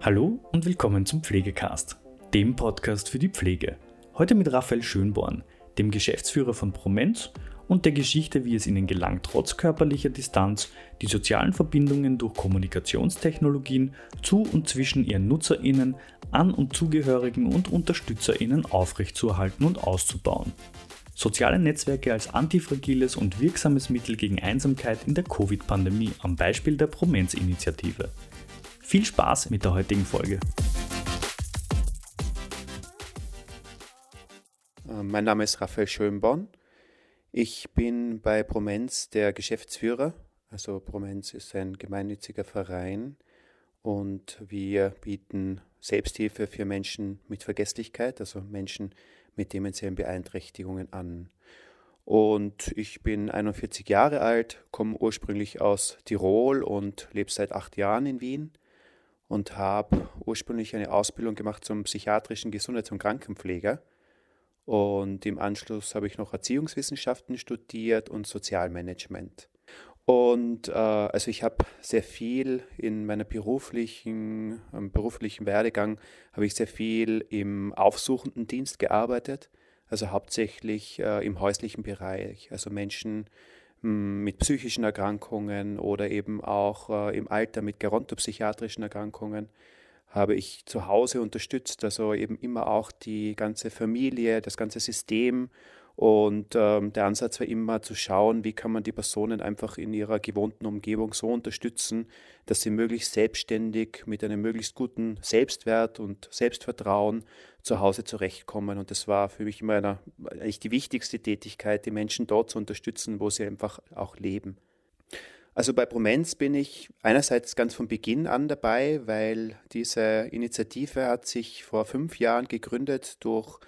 Hallo und willkommen zum Pflegecast, dem Podcast für die Pflege. Heute mit Raphael Schönborn, dem Geschäftsführer von Promenz und der Geschichte, wie es ihnen gelang, trotz körperlicher Distanz die sozialen Verbindungen durch Kommunikationstechnologien zu und zwischen ihren NutzerInnen, An- und Zugehörigen und UnterstützerInnen aufrechtzuerhalten und auszubauen. Soziale Netzwerke als antifragiles und wirksames Mittel gegen Einsamkeit in der Covid-Pandemie am Beispiel der Promenz-Initiative. Viel Spaß mit der heutigen Folge. Äh, mein Name ist Raphael Schönborn. Ich bin bei Promenz der Geschäftsführer. Also Promenz ist ein gemeinnütziger Verein und wir bieten Selbsthilfe für Menschen mit Vergesslichkeit, also Menschen mit demenziellen Beeinträchtigungen an. Und ich bin 41 Jahre alt, komme ursprünglich aus Tirol und lebe seit acht Jahren in Wien und habe ursprünglich eine Ausbildung gemacht zum psychiatrischen Gesundheits- und Krankenpfleger. Und im Anschluss habe ich noch Erziehungswissenschaften studiert und Sozialmanagement. Und äh, also ich habe sehr viel in meiner beruflichen, ähm, beruflichen Werdegang, habe ich sehr viel im aufsuchenden Dienst gearbeitet, also hauptsächlich äh, im häuslichen Bereich, also Menschen mit psychischen Erkrankungen oder eben auch äh, im Alter mit gerontopsychiatrischen Erkrankungen habe ich zu Hause unterstützt, also eben immer auch die ganze Familie, das ganze System und ähm, der Ansatz war immer zu schauen, wie kann man die Personen einfach in ihrer gewohnten Umgebung so unterstützen, dass sie möglichst selbstständig mit einem möglichst guten Selbstwert und Selbstvertrauen zu Hause zurechtkommen. Und das war für mich immer eine, eigentlich die wichtigste Tätigkeit, die Menschen dort zu unterstützen, wo sie einfach auch leben. Also bei Promenz bin ich einerseits ganz von Beginn an dabei, weil diese Initiative hat sich vor fünf Jahren gegründet durch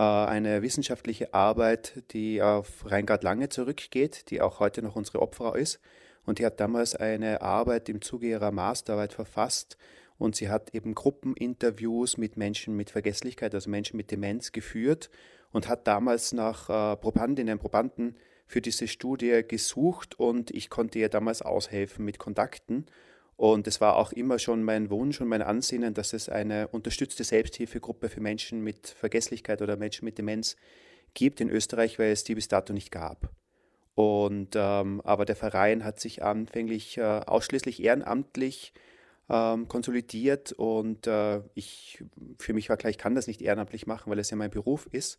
eine wissenschaftliche Arbeit, die auf Reingard Lange zurückgeht, die auch heute noch unsere Opfer ist. Und die hat damals eine Arbeit im Zuge ihrer Masterarbeit verfasst. Und sie hat eben Gruppeninterviews mit Menschen mit Vergesslichkeit, also Menschen mit Demenz geführt und hat damals nach äh, Probandinnen und Probanden für diese Studie gesucht. Und ich konnte ihr damals aushelfen mit Kontakten und es war auch immer schon mein Wunsch und mein Ansinnen, dass es eine unterstützte Selbsthilfegruppe für Menschen mit Vergesslichkeit oder Menschen mit Demenz gibt in Österreich, weil es die bis dato nicht gab. Und ähm, aber der Verein hat sich anfänglich äh, ausschließlich ehrenamtlich ähm, konsolidiert und äh, ich für mich war klar, ich kann das nicht ehrenamtlich machen, weil es ja mein Beruf ist.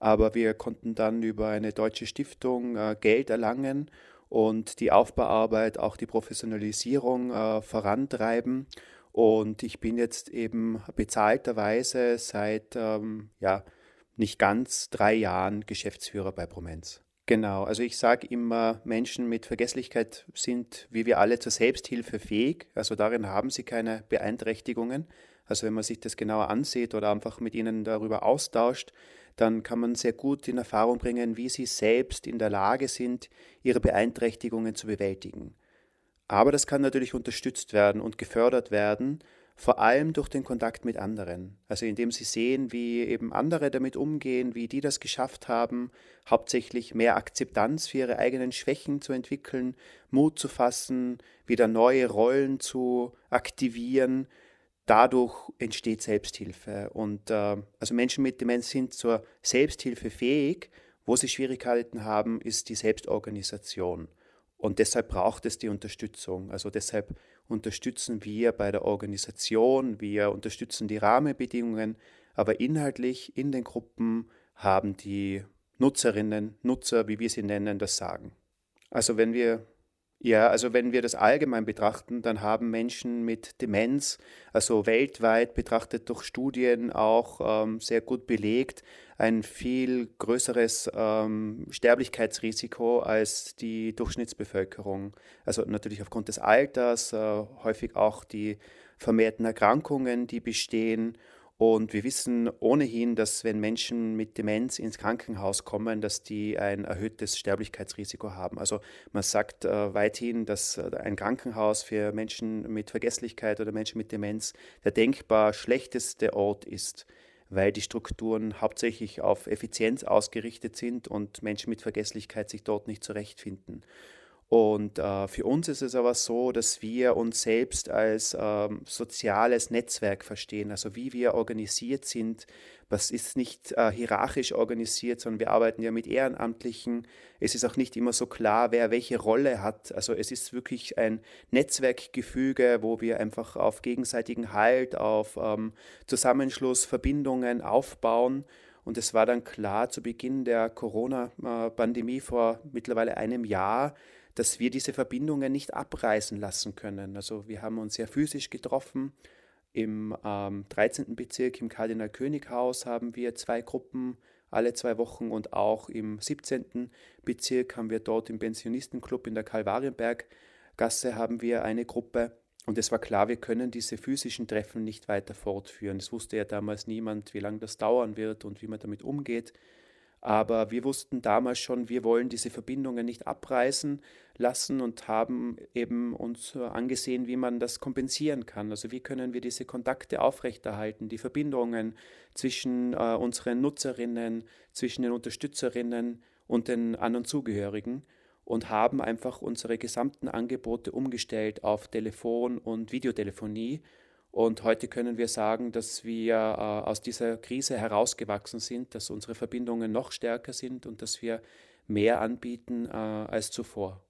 Aber wir konnten dann über eine deutsche Stiftung äh, Geld erlangen und die Aufbauarbeit, auch die Professionalisierung äh, vorantreiben. Und ich bin jetzt eben bezahlterweise seit ähm, ja, nicht ganz drei Jahren Geschäftsführer bei Promenz. Genau, also ich sage immer, Menschen mit Vergesslichkeit sind wie wir alle zur Selbsthilfe fähig. Also darin haben sie keine Beeinträchtigungen. Also wenn man sich das genauer ansieht oder einfach mit ihnen darüber austauscht, dann kann man sehr gut in Erfahrung bringen, wie sie selbst in der Lage sind, ihre Beeinträchtigungen zu bewältigen. Aber das kann natürlich unterstützt werden und gefördert werden, vor allem durch den Kontakt mit anderen. Also indem sie sehen, wie eben andere damit umgehen, wie die das geschafft haben, hauptsächlich mehr Akzeptanz für ihre eigenen Schwächen zu entwickeln, Mut zu fassen, wieder neue Rollen zu aktivieren dadurch entsteht Selbsthilfe. Und äh, also Menschen mit Demenz sind zur Selbsthilfe fähig. Wo sie Schwierigkeiten haben, ist die Selbstorganisation. Und deshalb braucht es die Unterstützung. Also deshalb unterstützen wir bei der Organisation, wir unterstützen die Rahmenbedingungen, aber inhaltlich in den Gruppen haben die Nutzerinnen, Nutzer, wie wir sie nennen, das Sagen. Also wenn wir ja, also wenn wir das allgemein betrachten, dann haben Menschen mit Demenz, also weltweit betrachtet durch Studien auch ähm, sehr gut belegt, ein viel größeres ähm, Sterblichkeitsrisiko als die Durchschnittsbevölkerung. Also natürlich aufgrund des Alters, äh, häufig auch die vermehrten Erkrankungen, die bestehen und wir wissen ohnehin, dass wenn Menschen mit Demenz ins Krankenhaus kommen, dass die ein erhöhtes Sterblichkeitsrisiko haben. Also man sagt äh, weithin, dass äh, ein Krankenhaus für Menschen mit Vergesslichkeit oder Menschen mit Demenz der denkbar schlechteste Ort ist, weil die Strukturen hauptsächlich auf Effizienz ausgerichtet sind und Menschen mit Vergesslichkeit sich dort nicht zurechtfinden. Und äh, für uns ist es aber so, dass wir uns selbst als ähm, soziales Netzwerk verstehen, also wie wir organisiert sind. Das ist nicht äh, hierarchisch organisiert, sondern wir arbeiten ja mit Ehrenamtlichen. Es ist auch nicht immer so klar, wer welche Rolle hat. Also es ist wirklich ein Netzwerkgefüge, wo wir einfach auf gegenseitigen Halt, auf ähm, Zusammenschluss, Verbindungen aufbauen. Und es war dann klar zu Beginn der Corona-Pandemie vor mittlerweile einem Jahr, dass wir diese Verbindungen nicht abreißen lassen können. Also wir haben uns sehr physisch getroffen. Im ähm, 13. Bezirk im Kardinal König Haus haben wir zwei Gruppen alle zwei Wochen und auch im 17. Bezirk haben wir dort im Pensionistenclub in der Kalvarienberggasse haben wir eine Gruppe. Und es war klar, wir können diese physischen Treffen nicht weiter fortführen. Es wusste ja damals niemand, wie lange das dauern wird und wie man damit umgeht. Aber wir wussten damals schon, wir wollen diese Verbindungen nicht abreißen lassen und haben eben uns angesehen, wie man das kompensieren kann. Also wie können wir diese Kontakte aufrechterhalten, die Verbindungen zwischen äh, unseren Nutzerinnen, zwischen den Unterstützerinnen und den anderen Zugehörigen und haben einfach unsere gesamten Angebote umgestellt auf Telefon und Videotelefonie und heute können wir sagen, dass wir äh, aus dieser Krise herausgewachsen sind, dass unsere Verbindungen noch stärker sind und dass wir mehr anbieten äh, als zuvor.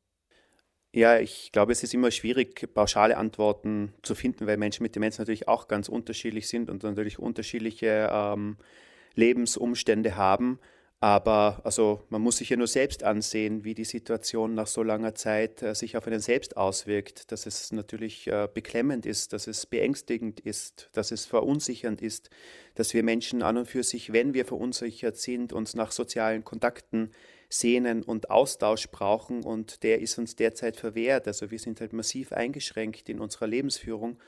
Ja, ich glaube, es ist immer schwierig, pauschale Antworten zu finden, weil Menschen mit Demenz natürlich auch ganz unterschiedlich sind und natürlich unterschiedliche ähm, Lebensumstände haben. Aber also man muss sich ja nur selbst ansehen, wie die Situation nach so langer Zeit äh, sich auf einen selbst auswirkt, dass es natürlich äh, beklemmend ist, dass es beängstigend ist, dass es verunsichernd ist, dass wir Menschen an und für sich, wenn wir verunsichert sind, uns nach sozialen Kontakten sehnen und Austausch brauchen und der ist uns derzeit verwehrt. Also wir sind halt massiv eingeschränkt in unserer Lebensführung.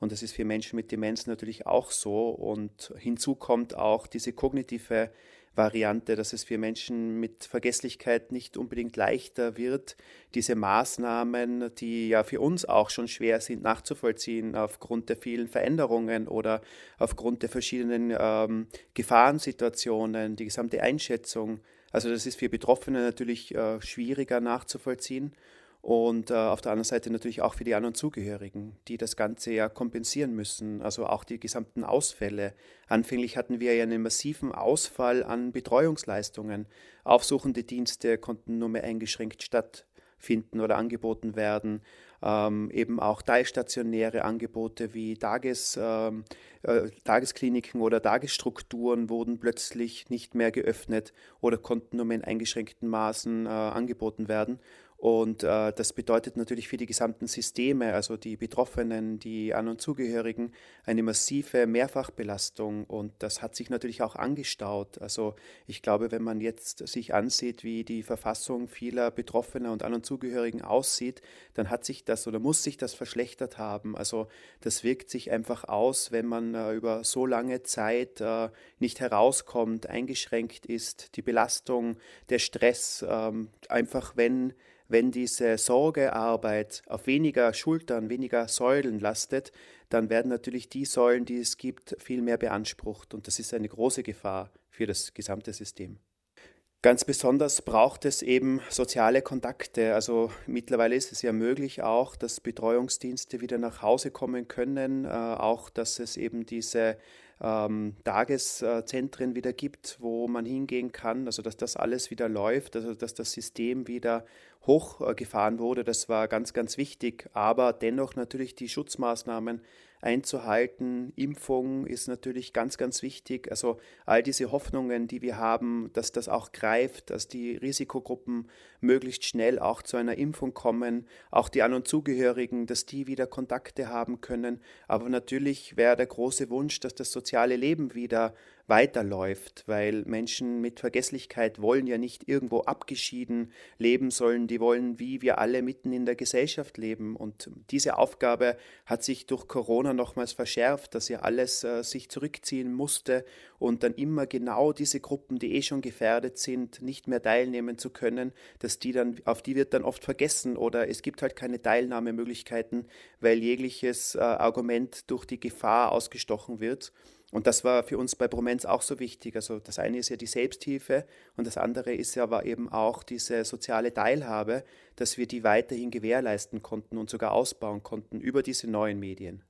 Und das ist für Menschen mit Demenz natürlich auch so. Und hinzu kommt auch diese kognitive Variante, dass es für Menschen mit Vergesslichkeit nicht unbedingt leichter wird, diese Maßnahmen, die ja für uns auch schon schwer sind nachzuvollziehen aufgrund der vielen Veränderungen oder aufgrund der verschiedenen ähm, Gefahrensituationen, die gesamte Einschätzung. Also das ist für Betroffene natürlich äh, schwieriger nachzuvollziehen und äh, auf der anderen Seite natürlich auch für die anderen Zugehörigen, die das Ganze ja kompensieren müssen, also auch die gesamten Ausfälle. Anfänglich hatten wir ja einen massiven Ausfall an Betreuungsleistungen. Aufsuchende Dienste konnten nur mehr eingeschränkt stattfinden oder angeboten werden. Ähm, eben auch teilstationäre Angebote wie Tages, ähm, äh, Tageskliniken oder Tagesstrukturen wurden plötzlich nicht mehr geöffnet oder konnten nur mehr in eingeschränkten Maßen äh, angeboten werden. Und äh, das bedeutet natürlich für die gesamten Systeme, also die Betroffenen, die An- und Zugehörigen, eine massive Mehrfachbelastung. Und das hat sich natürlich auch angestaut. Also ich glaube, wenn man jetzt sich ansieht, wie die Verfassung vieler Betroffener und An- und Zugehörigen aussieht, dann hat sich das oder muss sich das verschlechtert haben. Also das wirkt sich einfach aus, wenn man äh, über so lange Zeit äh, nicht herauskommt, eingeschränkt ist, die Belastung, der Stress, äh, einfach wenn wenn diese Sorgearbeit auf weniger Schultern, weniger Säulen lastet, dann werden natürlich die Säulen, die es gibt, viel mehr beansprucht. Und das ist eine große Gefahr für das gesamte System. Ganz besonders braucht es eben soziale Kontakte. Also mittlerweile ist es ja möglich auch, dass Betreuungsdienste wieder nach Hause kommen können, äh, auch dass es eben diese ähm, Tageszentren wieder gibt, wo man hingehen kann, also dass das alles wieder läuft, also dass das System wieder hochgefahren wurde, das war ganz, ganz wichtig, aber dennoch natürlich die Schutzmaßnahmen einzuhalten. Impfung ist natürlich ganz, ganz wichtig. Also all diese Hoffnungen, die wir haben, dass das auch greift, dass die Risikogruppen möglichst schnell auch zu einer Impfung kommen, auch die An- und Zugehörigen, dass die wieder Kontakte haben können. Aber natürlich wäre der große Wunsch, dass das soziale Leben wieder weiterläuft, weil Menschen mit Vergesslichkeit wollen ja nicht irgendwo abgeschieden leben sollen, die wollen wie wir alle mitten in der Gesellschaft leben. Und diese Aufgabe hat sich durch Corona nochmals verschärft, dass ja alles äh, sich zurückziehen musste und dann immer genau diese Gruppen, die eh schon gefährdet sind, nicht mehr teilnehmen zu können, dass die dann, auf die wird dann oft vergessen oder es gibt halt keine Teilnahmemöglichkeiten, weil jegliches äh, Argument durch die Gefahr ausgestochen wird. Und das war für uns bei Bromenz auch so wichtig. Also das eine ist ja die Selbsthilfe und das andere ist ja aber eben auch diese soziale Teilhabe, dass wir die weiterhin gewährleisten konnten und sogar ausbauen konnten über diese neuen Medien.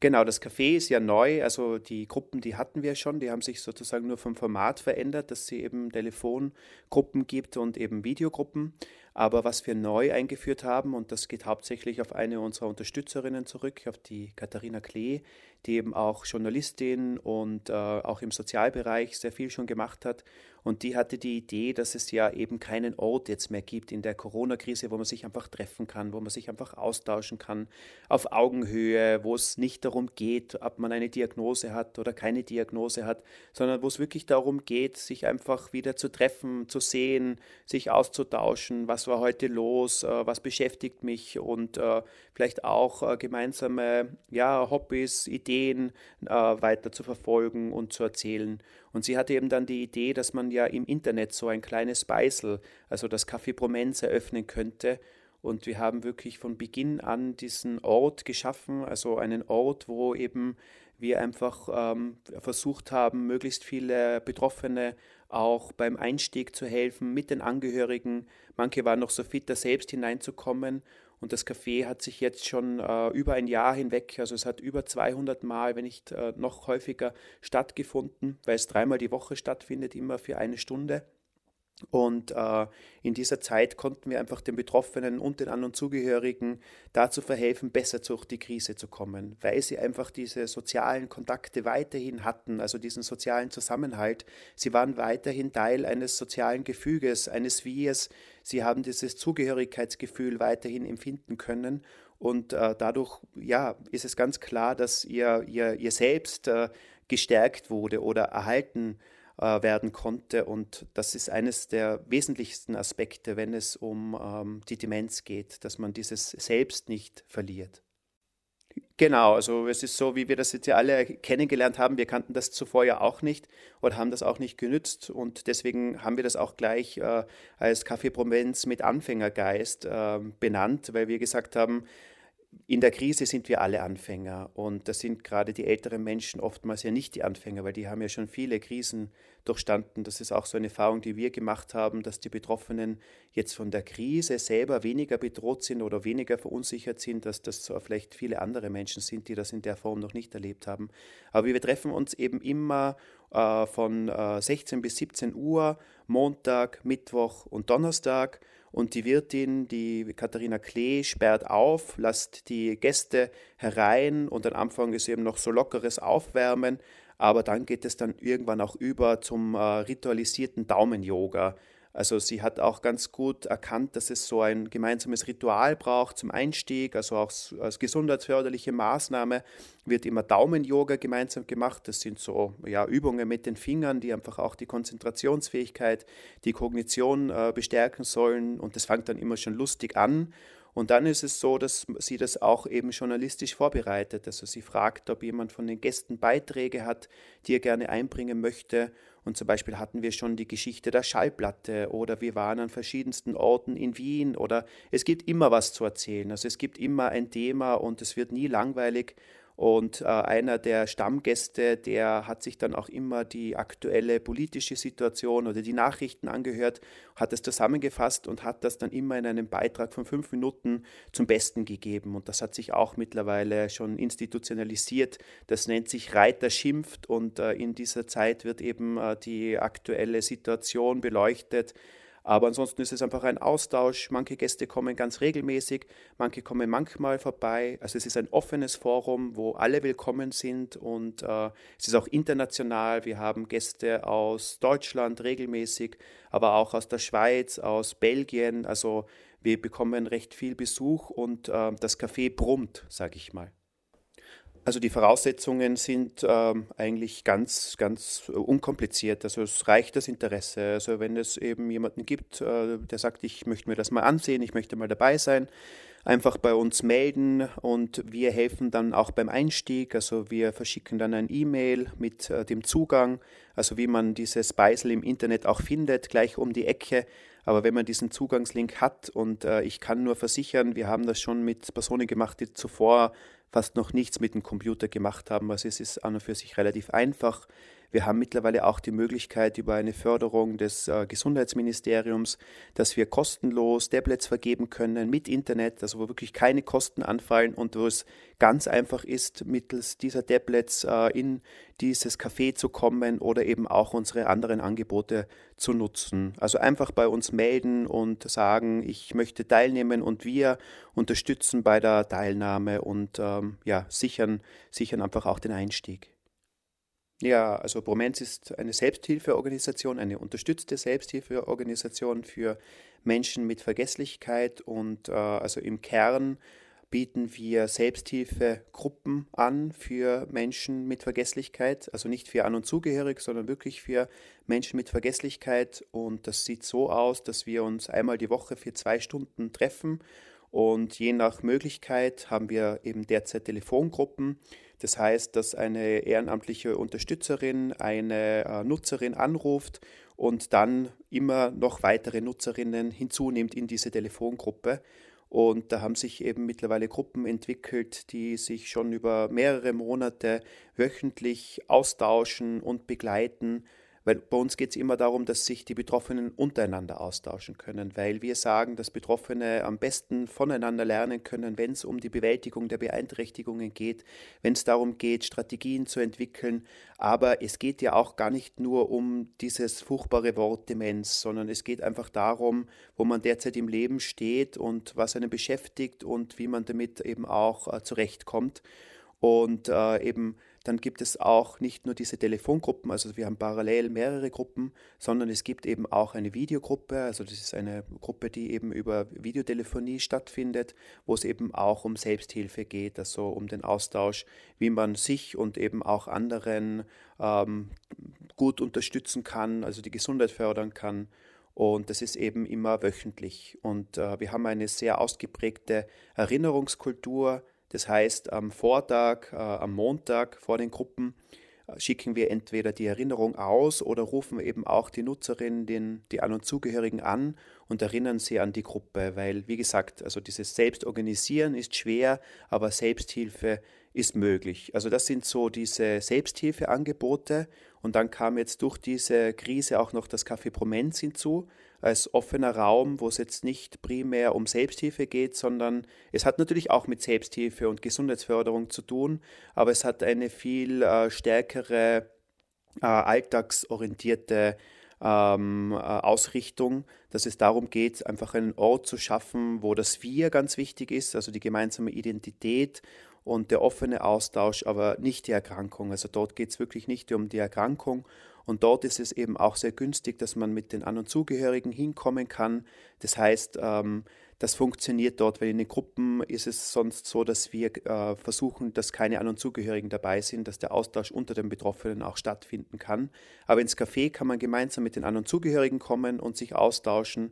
Genau, das Café ist ja neu, also die Gruppen, die hatten wir schon, die haben sich sozusagen nur vom Format verändert, dass sie eben Telefongruppen gibt und eben Videogruppen. Aber was wir neu eingeführt haben, und das geht hauptsächlich auf eine unserer Unterstützerinnen zurück, auf die Katharina Klee, die eben auch Journalistin und äh, auch im Sozialbereich sehr viel schon gemacht hat. Und die hatte die Idee, dass es ja eben keinen Ort jetzt mehr gibt in der Corona-Krise, wo man sich einfach treffen kann, wo man sich einfach austauschen kann, auf Augenhöhe, wo es nicht darum geht, ob man eine Diagnose hat oder keine Diagnose hat, sondern wo es wirklich darum geht, sich einfach wieder zu treffen, zu sehen, sich auszutauschen, was war heute los, äh, was beschäftigt mich und äh, vielleicht auch äh, gemeinsame ja, Hobbys, Ideen weiter zu verfolgen und zu erzählen. Und sie hatte eben dann die Idee, dass man ja im Internet so ein kleines Beisel, also das Café Promenz, eröffnen könnte. Und wir haben wirklich von Beginn an diesen Ort geschaffen, also einen Ort, wo eben wir einfach ähm, versucht haben, möglichst viele Betroffene auch beim Einstieg zu helfen mit den Angehörigen. Manche waren noch so fit, da selbst hineinzukommen. Und das Café hat sich jetzt schon äh, über ein Jahr hinweg, also es hat über 200 Mal, wenn nicht äh, noch häufiger stattgefunden, weil es dreimal die Woche stattfindet, immer für eine Stunde. Und äh, in dieser Zeit konnten wir einfach den Betroffenen und den anderen Zugehörigen dazu verhelfen, besser durch die Krise zu kommen, weil sie einfach diese sozialen Kontakte weiterhin hatten, also diesen sozialen Zusammenhalt. Sie waren weiterhin Teil eines sozialen Gefüges, eines Wirs. Sie haben dieses Zugehörigkeitsgefühl weiterhin empfinden können. Und äh, dadurch ja, ist es ganz klar, dass ihr, ihr, ihr selbst äh, gestärkt wurde oder erhalten wurde äh, werden konnte. Und das ist eines der wesentlichsten Aspekte, wenn es um ähm, die Demenz geht, dass man dieses Selbst nicht verliert. Genau, also es ist so, wie wir das jetzt ja alle kennengelernt haben. Wir kannten das zuvor ja auch nicht oder haben das auch nicht genützt und deswegen haben wir das auch gleich äh, als Café Provenz mit Anfängergeist äh, benannt, weil wir gesagt haben, in der Krise sind wir alle Anfänger und das sind gerade die älteren Menschen oftmals ja nicht die Anfänger, weil die haben ja schon viele Krisen durchstanden. Das ist auch so eine Erfahrung, die wir gemacht haben, dass die Betroffenen jetzt von der Krise selber weniger bedroht sind oder weniger verunsichert sind, dass das vielleicht viele andere Menschen sind, die das in der Form noch nicht erlebt haben. Aber wir treffen uns eben immer äh, von äh, 16 bis 17 Uhr, Montag, Mittwoch und Donnerstag und die Wirtin, die Katharina Klee, sperrt auf, lasst die Gäste herein und am Anfang ist eben noch so lockeres Aufwärmen, aber dann geht es dann irgendwann auch über zum äh, ritualisierten Daumen-Yoga. Also sie hat auch ganz gut erkannt, dass es so ein gemeinsames Ritual braucht zum Einstieg, also auch als gesundheitsförderliche Maßnahme wird immer Daumen-Yoga gemeinsam gemacht. Das sind so ja, Übungen mit den Fingern, die einfach auch die Konzentrationsfähigkeit, die Kognition äh, bestärken sollen und das fängt dann immer schon lustig an. Und dann ist es so, dass sie das auch eben journalistisch vorbereitet. Also sie fragt, ob jemand von den Gästen Beiträge hat, die er gerne einbringen möchte. Und zum Beispiel hatten wir schon die Geschichte der Schallplatte oder wir waren an verschiedensten Orten in Wien oder es gibt immer was zu erzählen. Also es gibt immer ein Thema und es wird nie langweilig. Und äh, einer der Stammgäste, der hat sich dann auch immer die aktuelle politische Situation oder die Nachrichten angehört, hat es zusammengefasst und hat das dann immer in einem Beitrag von fünf Minuten zum Besten gegeben. Und das hat sich auch mittlerweile schon institutionalisiert. Das nennt sich Reiter schimpft und äh, in dieser Zeit wird eben äh, die aktuelle Situation beleuchtet aber ansonsten ist es einfach ein Austausch. Manche Gäste kommen ganz regelmäßig, manche kommen manchmal vorbei. Also es ist ein offenes Forum, wo alle willkommen sind und äh, es ist auch international. Wir haben Gäste aus Deutschland regelmäßig, aber auch aus der Schweiz, aus Belgien. Also wir bekommen recht viel Besuch und äh, das Café brummt, sage ich mal. Also die Voraussetzungen sind ähm, eigentlich ganz, ganz unkompliziert. Also es reicht das Interesse. Also wenn es eben jemanden gibt, äh, der sagt, ich möchte mir das mal ansehen, ich möchte mal dabei sein, einfach bei uns melden und wir helfen dann auch beim Einstieg. Also wir verschicken dann ein E-Mail mit äh, dem Zugang, also wie man dieses Beisel im Internet auch findet, gleich um die Ecke. Aber wenn man diesen Zugangslink hat und äh, ich kann nur versichern, wir haben das schon mit Personen gemacht, die zuvor fast noch nichts mit dem Computer gemacht haben. Also es ist an und für sich relativ einfach. Wir haben mittlerweile auch die Möglichkeit über eine Förderung des äh, Gesundheitsministeriums, dass wir kostenlos Tablets vergeben können mit Internet, also wo wirklich keine Kosten anfallen und wo es ganz einfach ist, mittels dieser Tablets äh, in dieses Café zu kommen oder eben auch unsere anderen Angebote zu nutzen. Also einfach bei uns melden und sagen, ich möchte teilnehmen und wir unterstützen bei der Teilnahme und ähm, ja, sichern, sichern einfach auch den Einstieg. Ja, also Promenz ist eine Selbsthilfeorganisation, eine unterstützte Selbsthilfeorganisation für Menschen mit Vergesslichkeit und äh, also im Kern bieten wir Selbsthilfegruppen an für Menschen mit Vergesslichkeit, also nicht für An- und Zugehörig, sondern wirklich für Menschen mit Vergesslichkeit. Und das sieht so aus, dass wir uns einmal die Woche für zwei Stunden treffen und je nach Möglichkeit haben wir eben derzeit Telefongruppen. Das heißt, dass eine ehrenamtliche Unterstützerin eine äh, Nutzerin anruft und dann immer noch weitere Nutzerinnen hinzunimmt in diese Telefongruppe. Und da haben sich eben mittlerweile Gruppen entwickelt, die sich schon über mehrere Monate wöchentlich austauschen und begleiten weil bei uns geht es immer darum, dass sich die Betroffenen untereinander austauschen können, weil wir sagen, dass Betroffene am besten voneinander lernen können, wenn es um die Bewältigung der Beeinträchtigungen geht, wenn es darum geht, Strategien zu entwickeln. Aber es geht ja auch gar nicht nur um dieses furchtbare Wort Demenz, sondern es geht einfach darum, wo man derzeit im Leben steht und was einen beschäftigt und wie man damit eben auch äh, zurechtkommt. Und äh, eben dann gibt es auch nicht nur diese Telefongruppen, also wir haben parallel mehrere Gruppen, sondern es gibt eben auch eine Videogruppe, also das ist eine Gruppe, die eben über Videotelefonie stattfindet, wo es eben auch um Selbsthilfe geht, also um den Austausch, wie man sich und eben auch anderen ähm, gut unterstützen kann, also die Gesundheit fördern kann. Und das ist eben immer wöchentlich. Und äh, wir haben eine sehr ausgeprägte Erinnerungskultur, das heißt, am Vortag, äh, am Montag vor den Gruppen äh, schicken wir entweder die Erinnerung aus oder rufen eben auch die Nutzerinnen, den, die An- und Zugehörigen an und erinnern sie an die Gruppe, weil, wie gesagt, also dieses Selbstorganisieren ist schwer, aber Selbsthilfe ist möglich. Also das sind so diese Selbsthilfeangebote und dann kam jetzt durch diese Krise auch noch das Café Promenz hinzu als offener Raum, wo es jetzt nicht primär um Selbsthilfe geht, sondern es hat natürlich auch mit Selbsthilfe und Gesundheitsförderung zu tun, aber es hat eine viel äh, stärkere äh, alltagsorientierte ähm, äh, Ausrichtung, dass es darum geht, einfach einen Ort zu schaffen, wo das Wir ganz wichtig ist, also die gemeinsame Identität und der offene Austausch, aber nicht die Erkrankung. Also dort geht es wirklich nicht um die Erkrankung und dort ist es eben auch sehr günstig, dass man mit den An- und Zugehörigen hinkommen kann. Das heißt, ähm, das funktioniert dort, weil in den Gruppen ist es sonst so, dass wir äh, versuchen, dass keine An- und Zugehörigen dabei sind, dass der Austausch unter den Betroffenen auch stattfinden kann. Aber ins Café kann man gemeinsam mit den An- und Zugehörigen kommen und sich austauschen.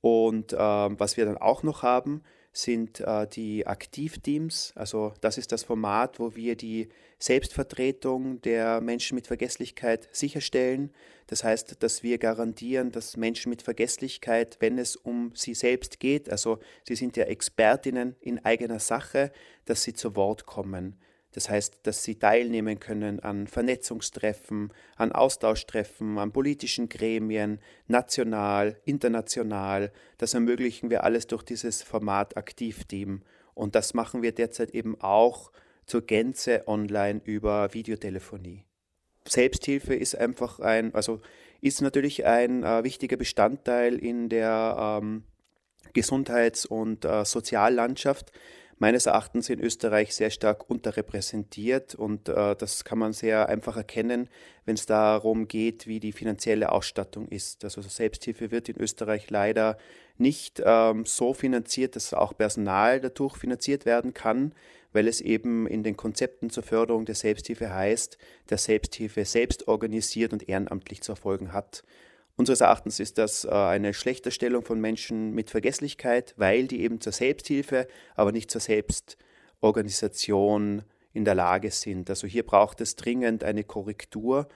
Und äh, was wir dann auch noch haben, sind äh, die Aktivteams. Also das ist das Format, wo wir die Selbstvertretung der Menschen mit Vergesslichkeit sicherstellen. Das heißt, dass wir garantieren, dass Menschen mit Vergesslichkeit, wenn es um sie selbst geht, also sie sind ja Expertinnen in eigener Sache, dass sie zu Wort kommen. Das heißt, dass sie teilnehmen können an Vernetzungstreffen, an Austauschtreffen, an politischen Gremien, national, international. Das ermöglichen wir alles durch dieses Format Aktivteam. Und das machen wir derzeit eben auch zur Gänze online über Videotelefonie. Selbsthilfe ist einfach ein, also ist natürlich ein äh, wichtiger Bestandteil in der ähm, Gesundheits- und äh, Soziallandschaft meines Erachtens in Österreich sehr stark unterrepräsentiert und äh, das kann man sehr einfach erkennen, wenn es darum geht, wie die finanzielle Ausstattung ist. Also Selbsthilfe wird in Österreich leider nicht ähm, so finanziert, dass auch Personal dadurch finanziert werden kann, weil es eben in den Konzepten zur Förderung der Selbsthilfe heißt, der Selbsthilfe selbst organisiert und ehrenamtlich zu erfolgen hat. Unseres Erachtens ist das äh, eine schlechte Stellung von Menschen mit Vergesslichkeit, weil die eben zur Selbsthilfe, aber nicht zur Selbstorganisation in der Lage sind. Also hier braucht es dringend eine Korrektur.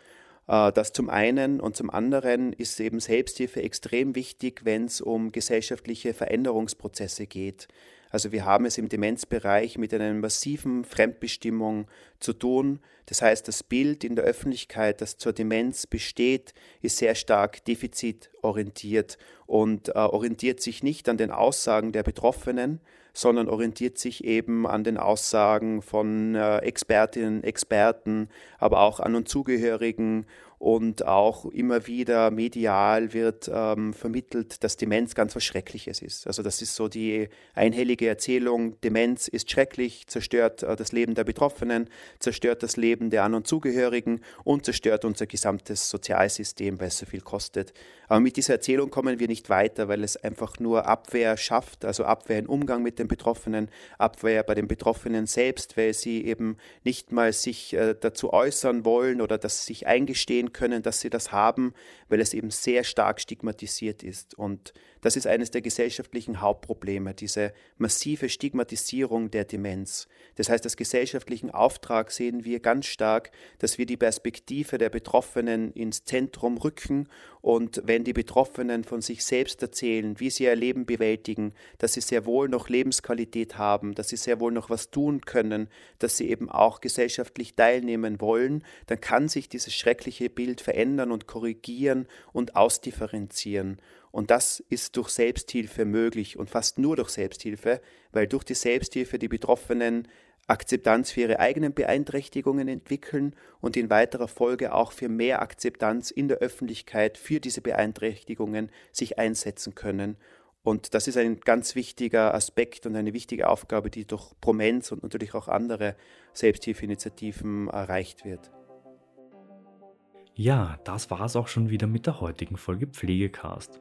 Äh, das zum einen und zum anderen ist eben Selbsthilfe extrem wichtig, wenn es um gesellschaftliche Veränderungsprozesse geht. Also wir haben es im Demenzbereich mit einer massiven Fremdbestimmung zu tun. Das heißt, das Bild in der Öffentlichkeit, das zur Demenz besteht, ist sehr stark defizitorientiert und äh, orientiert sich nicht an den Aussagen der Betroffenen, sondern orientiert sich eben an den Aussagen von äh, Expertinnen, Experten, aber auch an und Zugehörigen und auch immer wieder medial wird ähm, vermittelt, dass Demenz ganz was Schreckliches ist. Also das ist so die einhellige Erzählung, Demenz ist schrecklich, zerstört äh, das Leben der Betroffenen, zerstört das Leben der An- und Zugehörigen und zerstört unser gesamtes Sozialsystem, weil es so viel kostet. Aber mit dieser Erzählung kommen wir nicht weiter, weil es einfach nur Abwehr schafft, also Abwehr im Umgang mit den Betroffenen, Abwehr bei den Betroffenen selbst, weil sie eben nicht mal sich äh, dazu äußern wollen oder das sich eingestehen können, dass sie das haben, weil es eben sehr stark stigmatisiert ist. Und das ist eines der gesellschaftlichen Hauptprobleme, diese massive Stigmatisierung der Demenz. Das heißt, als gesellschaftlichen Auftrag sehen wir ganz stark, dass wir die Perspektive der Betroffenen ins Zentrum rücken und wenn die Betroffenen von sich selbst erzählen, wie sie ihr Leben bewältigen, dass sie sehr wohl noch Lebensqualität haben, dass sie sehr wohl noch was tun können, dass sie eben auch gesellschaftlich teilnehmen wollen, dann kann sich dieses schreckliche Bild verändern und korrigieren und ausdifferenzieren. Und das ist durch Selbsthilfe möglich und fast nur durch Selbsthilfe, weil durch die Selbsthilfe die Betroffenen Akzeptanz für ihre eigenen Beeinträchtigungen entwickeln und in weiterer Folge auch für mehr Akzeptanz in der Öffentlichkeit für diese Beeinträchtigungen sich einsetzen können. Und das ist ein ganz wichtiger Aspekt und eine wichtige Aufgabe, die durch Promenz und natürlich auch andere Selbsthilfeinitiativen erreicht wird. Ja, das war es auch schon wieder mit der heutigen Folge Pflegecast.